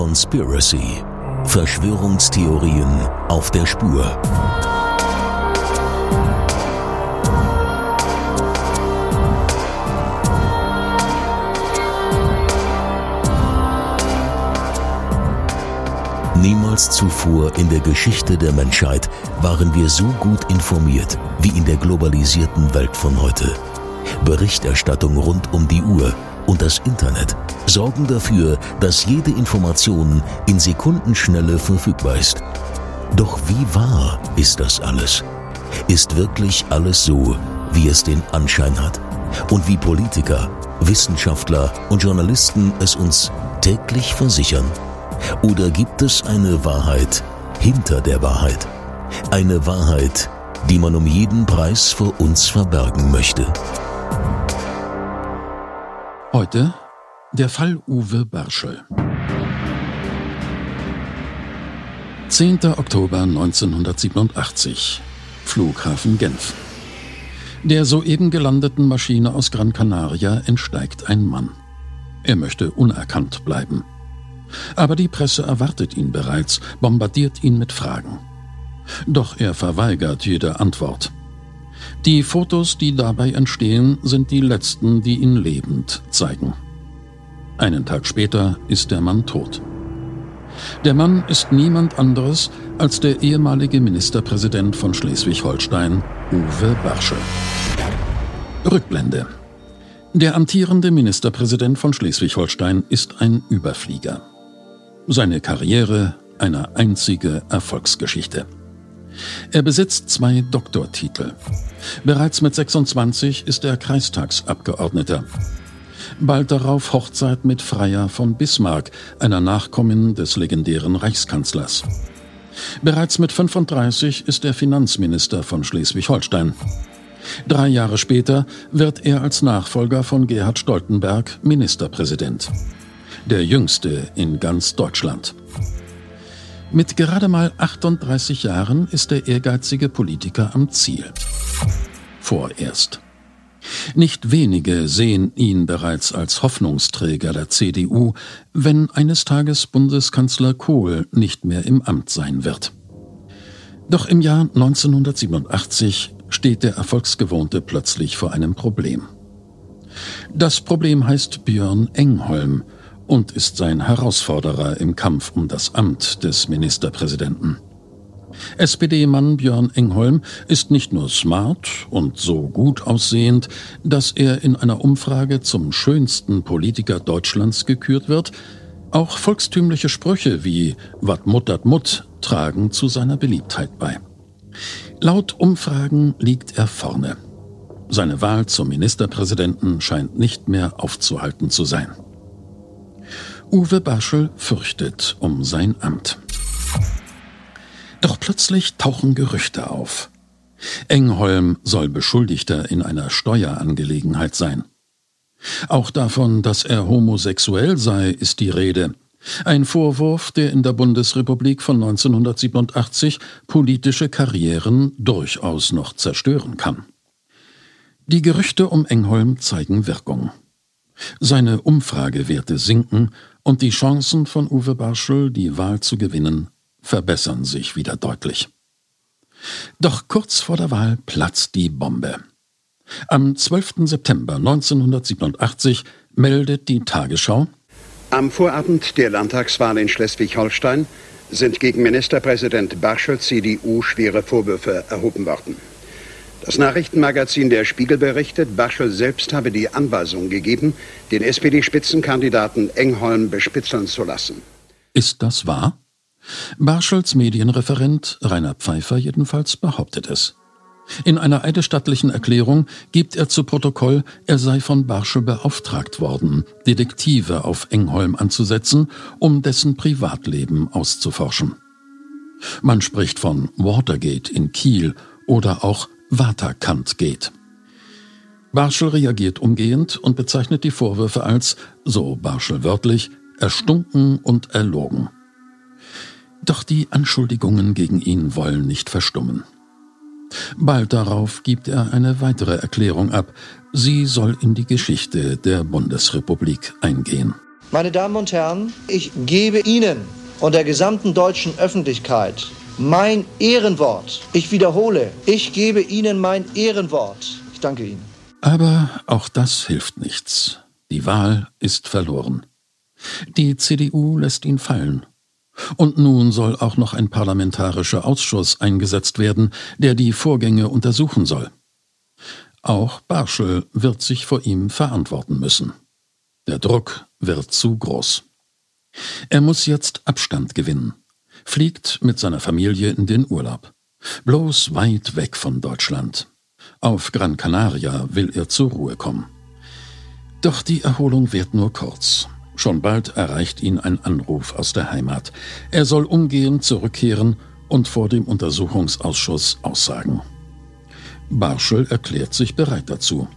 Conspiracy. Verschwörungstheorien auf der Spur. Niemals zuvor in der Geschichte der Menschheit waren wir so gut informiert wie in der globalisierten Welt von heute. Berichterstattung rund um die Uhr und das Internet sorgen dafür, dass jede Information in Sekundenschnelle verfügbar ist. Doch wie wahr ist das alles? Ist wirklich alles so, wie es den Anschein hat? Und wie Politiker, Wissenschaftler und Journalisten es uns täglich versichern? Oder gibt es eine Wahrheit hinter der Wahrheit? Eine Wahrheit, die man um jeden Preis vor uns verbergen möchte. Heute der Fall Uwe Barschel. 10. Oktober 1987 Flughafen Genf. Der soeben gelandeten Maschine aus Gran Canaria entsteigt ein Mann. Er möchte unerkannt bleiben. Aber die Presse erwartet ihn bereits, bombardiert ihn mit Fragen. Doch er verweigert jede Antwort. Die Fotos, die dabei entstehen, sind die letzten, die ihn lebend zeigen. Einen Tag später ist der Mann tot. Der Mann ist niemand anderes als der ehemalige Ministerpräsident von Schleswig-Holstein, Uwe Barschel. Rückblende. Der amtierende Ministerpräsident von Schleswig-Holstein ist ein Überflieger. Seine Karriere eine einzige Erfolgsgeschichte. Er besitzt zwei Doktortitel. Bereits mit 26 ist er Kreistagsabgeordneter. Bald darauf Hochzeit mit Freier von Bismarck, einer Nachkommin des legendären Reichskanzlers. Bereits mit 35 ist er Finanzminister von Schleswig-Holstein. Drei Jahre später wird er als Nachfolger von Gerhard Stoltenberg Ministerpräsident. Der jüngste in ganz Deutschland. Mit gerade mal 38 Jahren ist der ehrgeizige Politiker am Ziel. Vorerst. Nicht wenige sehen ihn bereits als Hoffnungsträger der CDU, wenn eines Tages Bundeskanzler Kohl nicht mehr im Amt sein wird. Doch im Jahr 1987 steht der Erfolgsgewohnte plötzlich vor einem Problem. Das Problem heißt Björn Engholm und ist sein Herausforderer im Kampf um das Amt des Ministerpräsidenten. SPD-Mann Björn Engholm ist nicht nur smart und so gut aussehend, dass er in einer Umfrage zum schönsten Politiker Deutschlands gekürt wird, auch volkstümliche Sprüche wie Wat muttert Mutt tragen zu seiner Beliebtheit bei. Laut Umfragen liegt er vorne. Seine Wahl zum Ministerpräsidenten scheint nicht mehr aufzuhalten zu sein. Uwe Barschel fürchtet um sein Amt. Doch plötzlich tauchen Gerüchte auf. Engholm soll Beschuldigter in einer Steuerangelegenheit sein. Auch davon, dass er homosexuell sei, ist die Rede. Ein Vorwurf, der in der Bundesrepublik von 1987 politische Karrieren durchaus noch zerstören kann. Die Gerüchte um Engholm zeigen Wirkung. Seine Umfragewerte sinken und die Chancen von Uwe Barschel, die Wahl zu gewinnen, verbessern sich wieder deutlich. Doch kurz vor der Wahl platzt die Bombe. Am 12. September 1987 meldet die Tagesschau Am Vorabend der Landtagswahl in Schleswig-Holstein sind gegen Ministerpräsident Barschel CDU schwere Vorwürfe erhoben worden. Das Nachrichtenmagazin Der Spiegel berichtet, Barschel selbst habe die Anweisung gegeben, den SPD-Spitzenkandidaten Engholm bespitzeln zu lassen. Ist das wahr? Barschels Medienreferent Rainer Pfeiffer jedenfalls behauptet es. In einer eidesstattlichen Erklärung gibt er zu Protokoll, er sei von Barschel beauftragt worden, Detektive auf Engholm anzusetzen, um dessen Privatleben auszuforschen. Man spricht von Watergate in Kiel oder auch Waterkant geht. Barschel reagiert umgehend und bezeichnet die Vorwürfe als, so Barschel wörtlich, erstunken und erlogen. Doch die Anschuldigungen gegen ihn wollen nicht verstummen. Bald darauf gibt er eine weitere Erklärung ab. Sie soll in die Geschichte der Bundesrepublik eingehen. Meine Damen und Herren, ich gebe Ihnen und der gesamten deutschen Öffentlichkeit mein Ehrenwort. Ich wiederhole, ich gebe Ihnen mein Ehrenwort. Ich danke Ihnen. Aber auch das hilft nichts. Die Wahl ist verloren. Die CDU lässt ihn fallen. Und nun soll auch noch ein parlamentarischer Ausschuss eingesetzt werden, der die Vorgänge untersuchen soll. Auch Barschel wird sich vor ihm verantworten müssen. Der Druck wird zu groß. Er muss jetzt Abstand gewinnen, fliegt mit seiner Familie in den Urlaub, bloß weit weg von Deutschland. Auf Gran Canaria will er zur Ruhe kommen. Doch die Erholung wird nur kurz. Schon bald erreicht ihn ein Anruf aus der Heimat. Er soll umgehend zurückkehren und vor dem Untersuchungsausschuss aussagen. Barschel erklärt sich bereit dazu.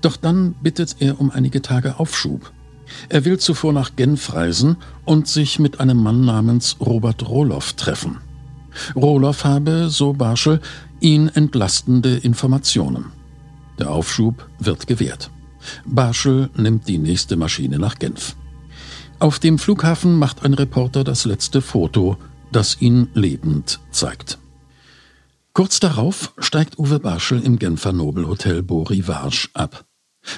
Doch dann bittet er um einige Tage Aufschub. Er will zuvor nach Genf reisen und sich mit einem Mann namens Robert Roloff treffen. Roloff habe, so Barschel, ihn entlastende Informationen. Der Aufschub wird gewährt. Barschel nimmt die nächste Maschine nach Genf. Auf dem Flughafen macht ein Reporter das letzte Foto, das ihn lebend zeigt. Kurz darauf steigt Uwe Barschel im Genfer Nobelhotel Beau Rivage ab.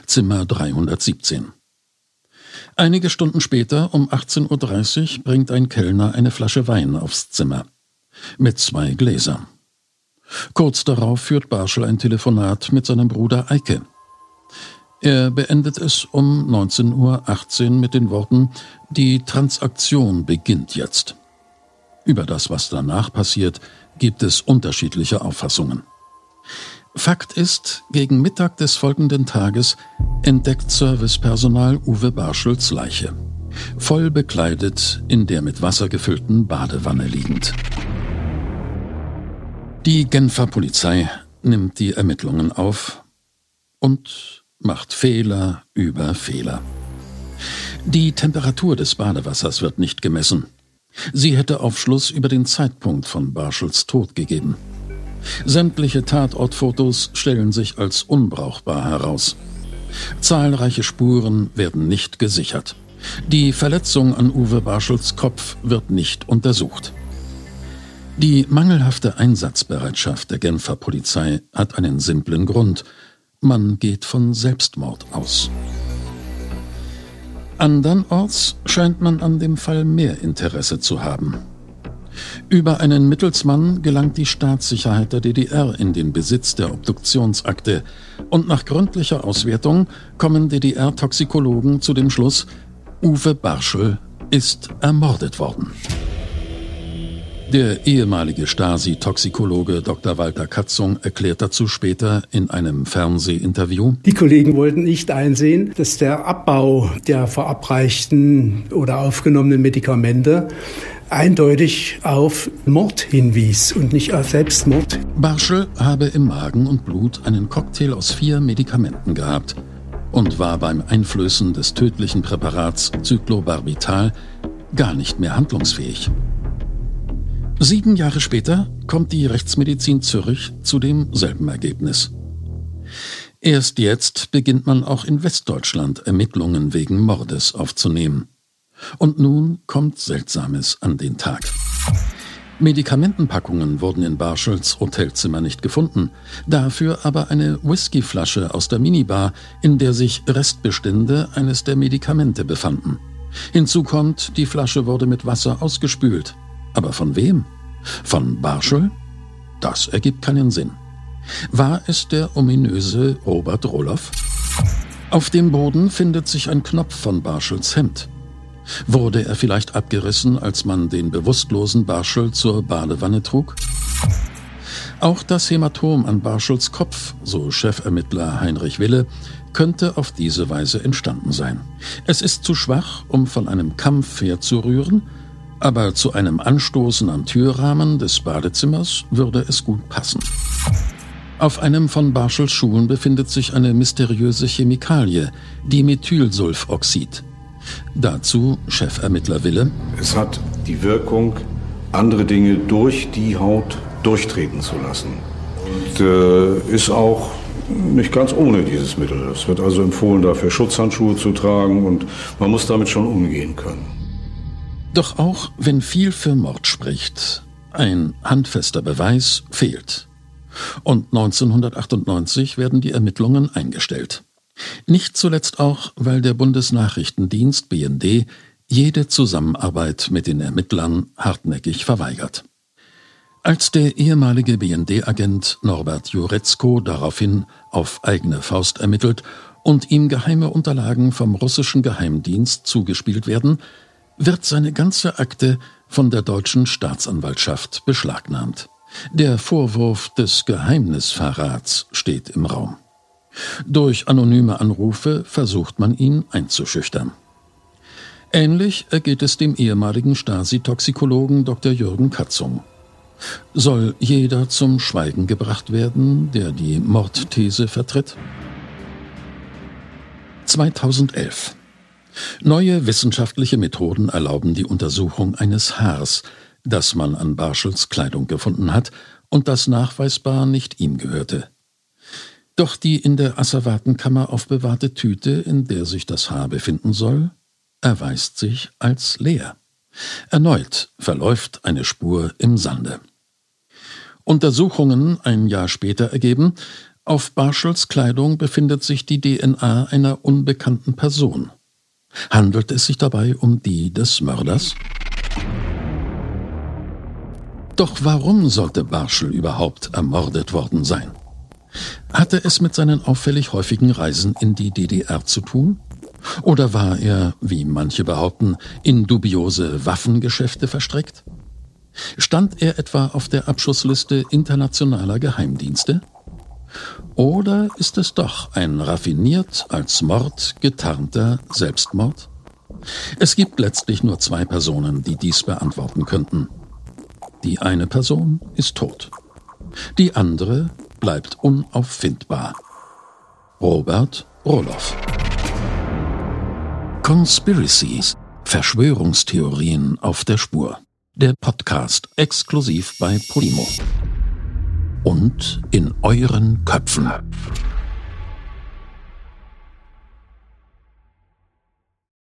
Zimmer 317. Einige Stunden später, um 18.30 Uhr, bringt ein Kellner eine Flasche Wein aufs Zimmer. Mit zwei Gläsern. Kurz darauf führt Barschel ein Telefonat mit seinem Bruder Eike. Er beendet es um 19.18 Uhr mit den Worten, die Transaktion beginnt jetzt. Über das, was danach passiert, gibt es unterschiedliche Auffassungen. Fakt ist, gegen Mittag des folgenden Tages entdeckt Servicepersonal Uwe Barschels Leiche, voll bekleidet in der mit Wasser gefüllten Badewanne liegend. Die Genfer Polizei nimmt die Ermittlungen auf und macht Fehler über Fehler. Die Temperatur des Badewassers wird nicht gemessen. Sie hätte Aufschluss über den Zeitpunkt von Barschels Tod gegeben. Sämtliche Tatortfotos stellen sich als unbrauchbar heraus. Zahlreiche Spuren werden nicht gesichert. Die Verletzung an Uwe Barschels Kopf wird nicht untersucht. Die mangelhafte Einsatzbereitschaft der Genfer Polizei hat einen simplen Grund. Man geht von Selbstmord aus. Andernorts scheint man an dem Fall mehr Interesse zu haben. Über einen Mittelsmann gelangt die Staatssicherheit der DDR in den Besitz der Obduktionsakte und nach gründlicher Auswertung kommen DDR-Toxikologen zu dem Schluss, Uwe Barschel ist ermordet worden. Der ehemalige Stasi-Toxikologe Dr. Walter Katzung erklärt dazu später in einem Fernsehinterview. Die Kollegen wollten nicht einsehen, dass der Abbau der verabreichten oder aufgenommenen Medikamente eindeutig auf Mord hinwies und nicht auf Selbstmord. Barschel habe im Magen und Blut einen Cocktail aus vier Medikamenten gehabt und war beim Einflößen des tödlichen Präparats Cyclobarbital gar nicht mehr handlungsfähig. Sieben Jahre später kommt die Rechtsmedizin Zürich zu demselben Ergebnis. Erst jetzt beginnt man auch in Westdeutschland Ermittlungen wegen Mordes aufzunehmen. Und nun kommt Seltsames an den Tag. Medikamentenpackungen wurden in Barschels Hotelzimmer nicht gefunden, dafür aber eine Whiskyflasche aus der Minibar, in der sich Restbestände eines der Medikamente befanden. Hinzu kommt, die Flasche wurde mit Wasser ausgespült. Aber von wem? Von Barschel? Das ergibt keinen Sinn. War es der ominöse Robert Roloff? Auf dem Boden findet sich ein Knopf von Barschels Hemd. Wurde er vielleicht abgerissen, als man den bewusstlosen Barschel zur Badewanne trug? Auch das Hämatom an Barschels Kopf, so Chefermittler Heinrich Wille, könnte auf diese Weise entstanden sein. Es ist zu schwach, um von einem Kampf herzurühren, aber zu einem Anstoßen am Türrahmen des Badezimmers würde es gut passen. Auf einem von Barschels Schuhen befindet sich eine mysteriöse Chemikalie, Dimethylsulfoxid. Dazu Chefermittler Wille. Es hat die Wirkung, andere Dinge durch die Haut durchtreten zu lassen. Und äh, ist auch nicht ganz ohne dieses Mittel. Es wird also empfohlen, dafür Schutzhandschuhe zu tragen und man muss damit schon umgehen können. Doch auch wenn viel für Mord spricht, ein handfester Beweis fehlt. Und 1998 werden die Ermittlungen eingestellt. Nicht zuletzt auch, weil der Bundesnachrichtendienst BND jede Zusammenarbeit mit den Ermittlern hartnäckig verweigert. Als der ehemalige BND-Agent Norbert Jurecko daraufhin auf eigene Faust ermittelt und ihm geheime Unterlagen vom russischen Geheimdienst zugespielt werden, wird seine ganze Akte von der deutschen Staatsanwaltschaft beschlagnahmt. Der Vorwurf des Geheimnisverrats steht im Raum. Durch anonyme Anrufe versucht man ihn einzuschüchtern. Ähnlich ergeht es dem ehemaligen Stasi-Toxikologen Dr. Jürgen Katzung. Soll jeder zum Schweigen gebracht werden, der die Mordthese vertritt? 2011. Neue wissenschaftliche Methoden erlauben die Untersuchung eines Haars, das man an Barschels Kleidung gefunden hat und das nachweisbar nicht ihm gehörte. Doch die in der Asservatenkammer aufbewahrte Tüte, in der sich das Haar befinden soll, erweist sich als leer. Erneut verläuft eine Spur im Sande. Untersuchungen ein Jahr später ergeben, auf Barschels Kleidung befindet sich die DNA einer unbekannten Person. Handelt es sich dabei um die des Mörders? Doch warum sollte Barschel überhaupt ermordet worden sein? Hatte es mit seinen auffällig häufigen Reisen in die DDR zu tun? Oder war er, wie manche behaupten, in dubiose Waffengeschäfte verstrickt? Stand er etwa auf der Abschussliste internationaler Geheimdienste? Oder ist es doch ein raffiniert als Mord getarnter Selbstmord? Es gibt letztlich nur zwei Personen, die dies beantworten könnten. Die eine Person ist tot. Die andere bleibt unauffindbar. Robert Roloff. Conspiracies, Verschwörungstheorien auf der Spur. Der Podcast exklusiv bei Podimo. Und in euren Köpfen.